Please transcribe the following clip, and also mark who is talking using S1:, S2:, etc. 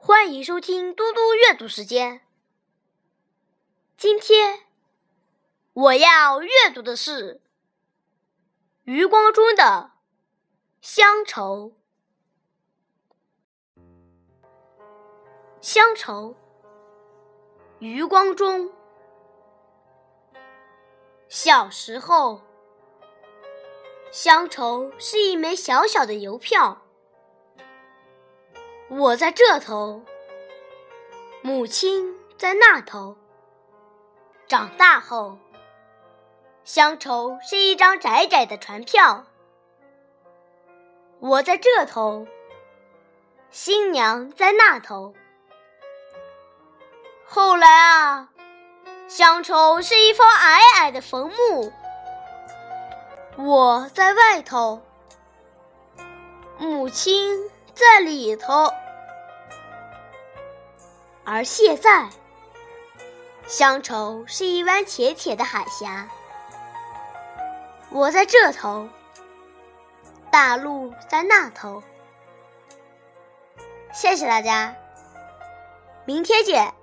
S1: 欢迎收听嘟嘟阅读时间。今天我要阅读的是余光中的《乡愁》。乡愁，余光中。小时候，乡愁是一枚小小的邮票。我在这头，母亲在那头。长大后，乡愁是一张窄窄的船票。我在这头，新娘在那头。后来啊，乡愁是一方矮矮的坟墓。我在外头，母亲。在里头，而现在，乡愁是一湾浅浅的海峡。我在这头，大陆在那头。谢谢大家，明天见。